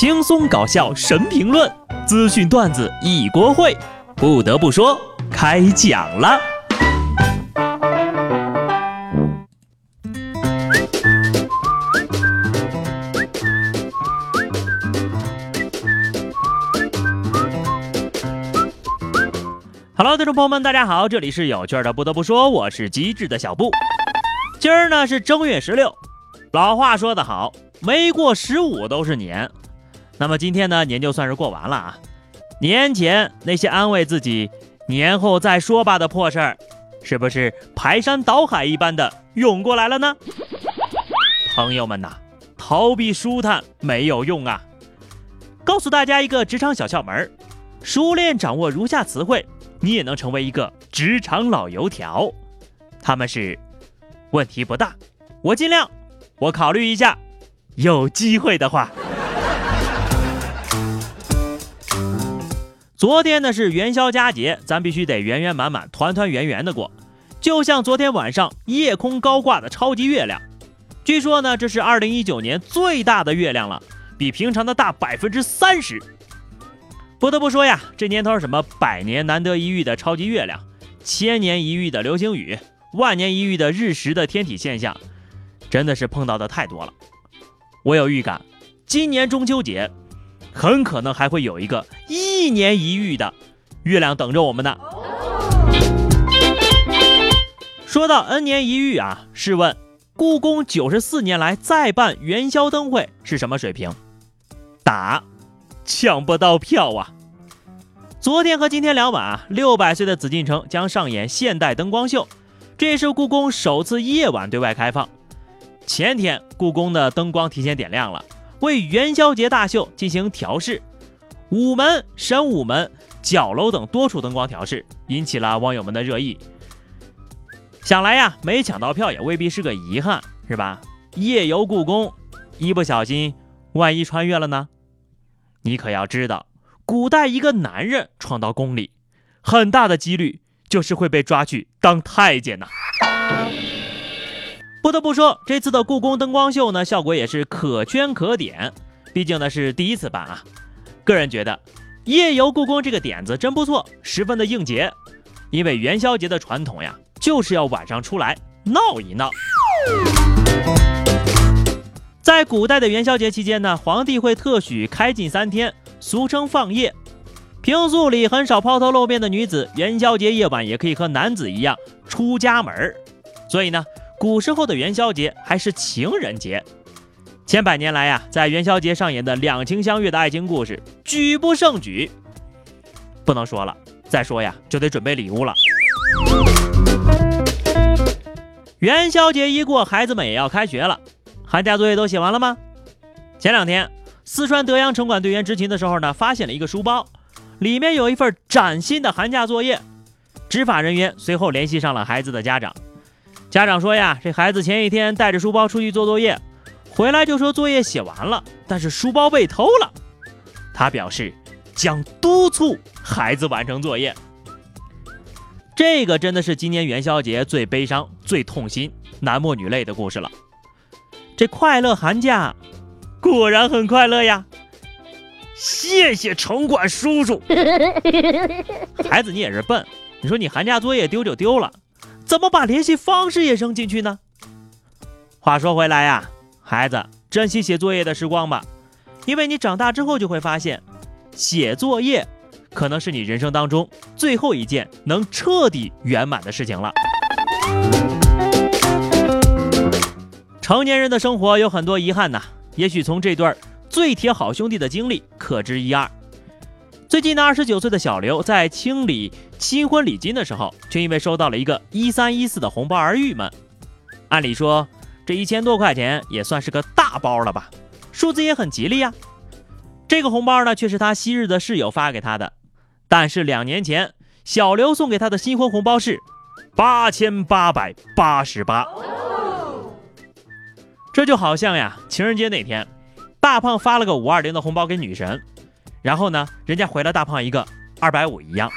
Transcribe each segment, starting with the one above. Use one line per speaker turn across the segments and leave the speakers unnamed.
轻松搞笑神评论，资讯段子一锅烩。不得不说，开讲了。Hello，听众朋友们，大家好，这里是有趣的。不得不说，我是机智的小布。今儿呢是正月十六，老话说得好，没过十五都是年。那么今天呢，年就算是过完了啊。年前那些安慰自己年后再说吧的破事儿，是不是排山倒海一般的涌过来了呢？朋友们呐，逃避舒坦没有用啊。告诉大家一个职场小窍门，熟练掌握如下词汇。你也能成为一个职场老油条，他们是问题不大，我尽量，我考虑一下，有机会的话。昨天呢是元宵佳节，咱必须得圆圆满满、团团圆圆的过，就像昨天晚上夜空高挂的超级月亮，据说呢这是二零一九年最大的月亮了，比平常的大百分之三十。不得不说呀，这年头什么百年难得一遇的超级月亮，千年一遇的流星雨，万年一遇的日食的天体现象，真的是碰到的太多了。我有预感，今年中秋节很可能还会有一个一年一遇的月亮等着我们呢。说到 N 年一遇啊，试问故宫九十四年来再办元宵灯会是什么水平？打。抢不到票啊！昨天和今天两晚啊，六百岁的紫禁城将上演现代灯光秀，这也是故宫首次夜晚对外开放。前天故宫的灯光提前点亮了，为元宵节大秀进行调试。午门、神武门、角楼等多处灯光调试，引起了网友们的热议。想来呀，没抢到票也未必是个遗憾，是吧？夜游故宫，一不小心，万一穿越了呢？你可要知道，古代一个男人闯到宫里，很大的几率就是会被抓去当太监呐。不得不说，这次的故宫灯光秀呢，效果也是可圈可点。毕竟呢是第一次办啊。个人觉得，夜游故宫这个点子真不错，十分的应节。因为元宵节的传统呀，就是要晚上出来闹一闹。在古代的元宵节期间呢，皇帝会特许开禁三天，俗称放夜。平素里很少抛头露面的女子，元宵节夜晚也可以和男子一样出家门所以呢，古时候的元宵节还是情人节。千百年来呀，在元宵节上演的两情相悦的爱情故事举不胜举。不能说了，再说呀就得准备礼物了。元宵节一过，孩子们也要开学了。寒假作业都写完了吗？前两天，四川德阳城管队员执勤的时候呢，发现了一个书包，里面有一份崭新的寒假作业。执法人员随后联系上了孩子的家长，家长说呀，这孩子前一天带着书包出去做作业，回来就说作业写完了，但是书包被偷了。他表示将督促孩子完成作业。这个真的是今年元宵节最悲伤、最痛心、男默女泪的故事了。这快乐寒假果然很快乐呀！谢谢城管叔叔。孩子，你也是笨，你说你寒假作业丢就丢了，怎么把联系方式也扔进去呢？话说回来呀，孩子，珍惜写作业的时光吧，因为你长大之后就会发现，写作业可能是你人生当中最后一件能彻底圆满的事情了。成年人的生活有很多遗憾呐，也许从这段最铁好兄弟的经历可知一二。最近呢，二十九岁的小刘在清理新婚礼金的时候，却因为收到了一个一三一四的红包而郁闷。按理说，这一千多块钱也算是个大包了吧，数字也很吉利呀。这个红包呢，却是他昔日的室友发给他的，但是两年前小刘送给他的新婚红包是八千八百八十八。这就好像呀，情人节那天，大胖发了个五二零的红包给女神，然后呢，人家回了大胖一个二百五一样。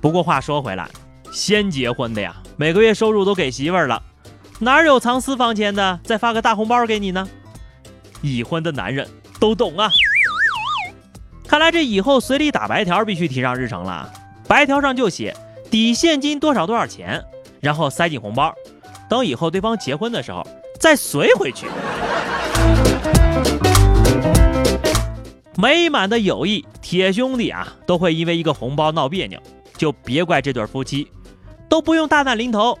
不过话说回来，先结婚的呀，每个月收入都给媳妇儿了，哪有藏私房钱的再发个大红包给你呢？已婚的男人都懂啊。看来这以后随礼打白条必须提上日程了，白条上就写抵现金多少多少钱，然后塞进红包，等以后对方结婚的时候再随回去。美满的友谊，铁兄弟啊，都会因为一个红包闹别扭，就别怪这对夫妻，都不用大难临头，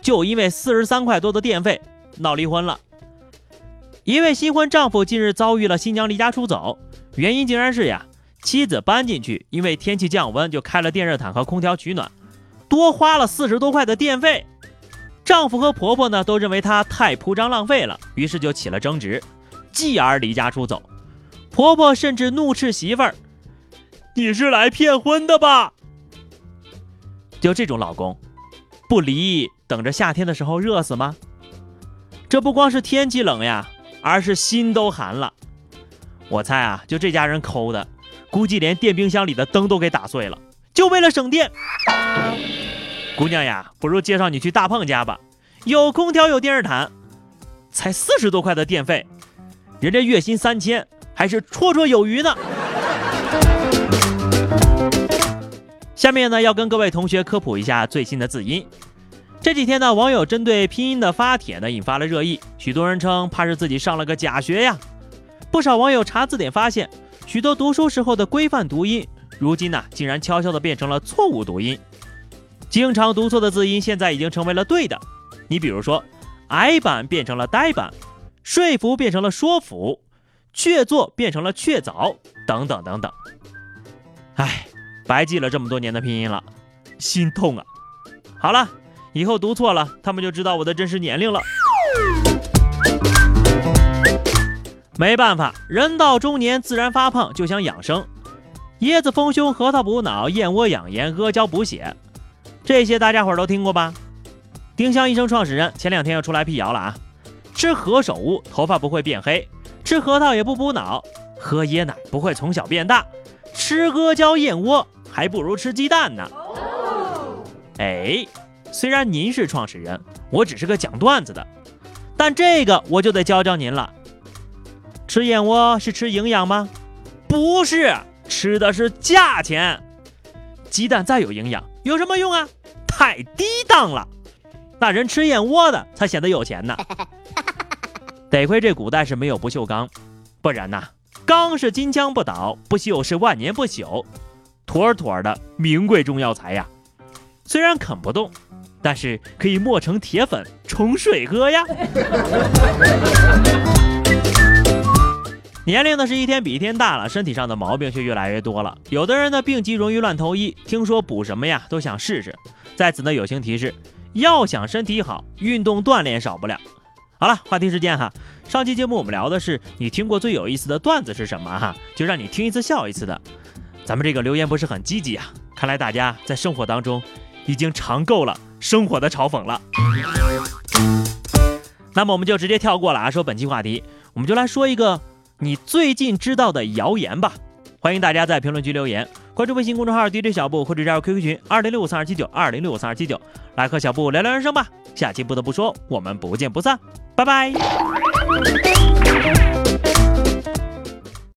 就因为四十三块多的电费闹离婚了。一位新婚丈夫近日遭遇了新娘离家出走，原因竟然是呀，妻子搬进去，因为天气降温就开了电热毯和空调取暖，多花了四十多块的电费。丈夫和婆婆呢都认为她太铺张浪费了，于是就起了争执，继而离家出走。婆婆甚至怒斥媳妇儿：“你是来骗婚的吧？”就这种老公，不离等着夏天的时候热死吗？这不光是天气冷呀，而是心都寒了。我猜啊，就这家人抠的，估计连电冰箱里的灯都给打碎了，就为了省电。姑娘呀，不如介绍你去大胖家吧，有空调，有电热毯，才四十多块的电费，人家月薪三千。还是绰绰有余呢。下面呢，要跟各位同学科普一下最新的字音。这几天呢，网友针对拼音的发帖呢，引发了热议。许多人称怕是自己上了个假学呀。不少网友查字典发现，许多读书时候的规范读音，如今呢，竟然悄悄的变成了错误读音。经常读错的字音，现在已经成为了对的。你比如说，矮板变成了呆板，说服变成了说服。确凿变成了确凿，等等等等。哎，白记了这么多年的拼音了，心痛啊！好了，以后读错了，他们就知道我的真实年龄了。没办法，人到中年自然发胖，就想养生。椰子丰胸，核桃补脑，燕窝养颜，阿胶补血，这些大家伙都听过吧？丁香医生创始人前两天又出来辟谣了啊！吃何首乌，头发不会变黑。吃核桃也不补脑，喝椰奶不会从小变大，吃阿胶燕窝还不如吃鸡蛋呢。哎，虽然您是创始人，我只是个讲段子的，但这个我就得教教您了。吃燕窝是吃营养吗？不是，吃的是价钱。鸡蛋再有营养，有什么用啊？太低档了。那人吃燕窝的才显得有钱呢。得亏这古代是没有不锈钢，不然呐，钢是金枪不倒，不锈是万年不朽，妥妥的名贵中药材呀。虽然啃不动，但是可以磨成铁粉冲水喝呀。年龄呢是一天比一天大了，身体上的毛病却越来越多了。有的人呢病急容易乱投医，听说补什么呀都想试试。在此呢友情提示，要想身体好，运动锻炼少不了。好了，话题时间哈。上期节目我们聊的是你听过最有意思的段子是什么哈？就让你听一次笑一次的。咱们这个留言不是很积极啊，看来大家在生活当中已经尝够了生活的嘲讽了。那么我们就直接跳过了啊，说本期话题，我们就来说一个你最近知道的谣言吧。欢迎大家在评论区留言，关注微信公众号 DJ 小布或者加入 QQ 群二零六五三二七九二零六五三二七九，来和小布聊聊人生吧。下期不得不说，我们不见不散。拜拜。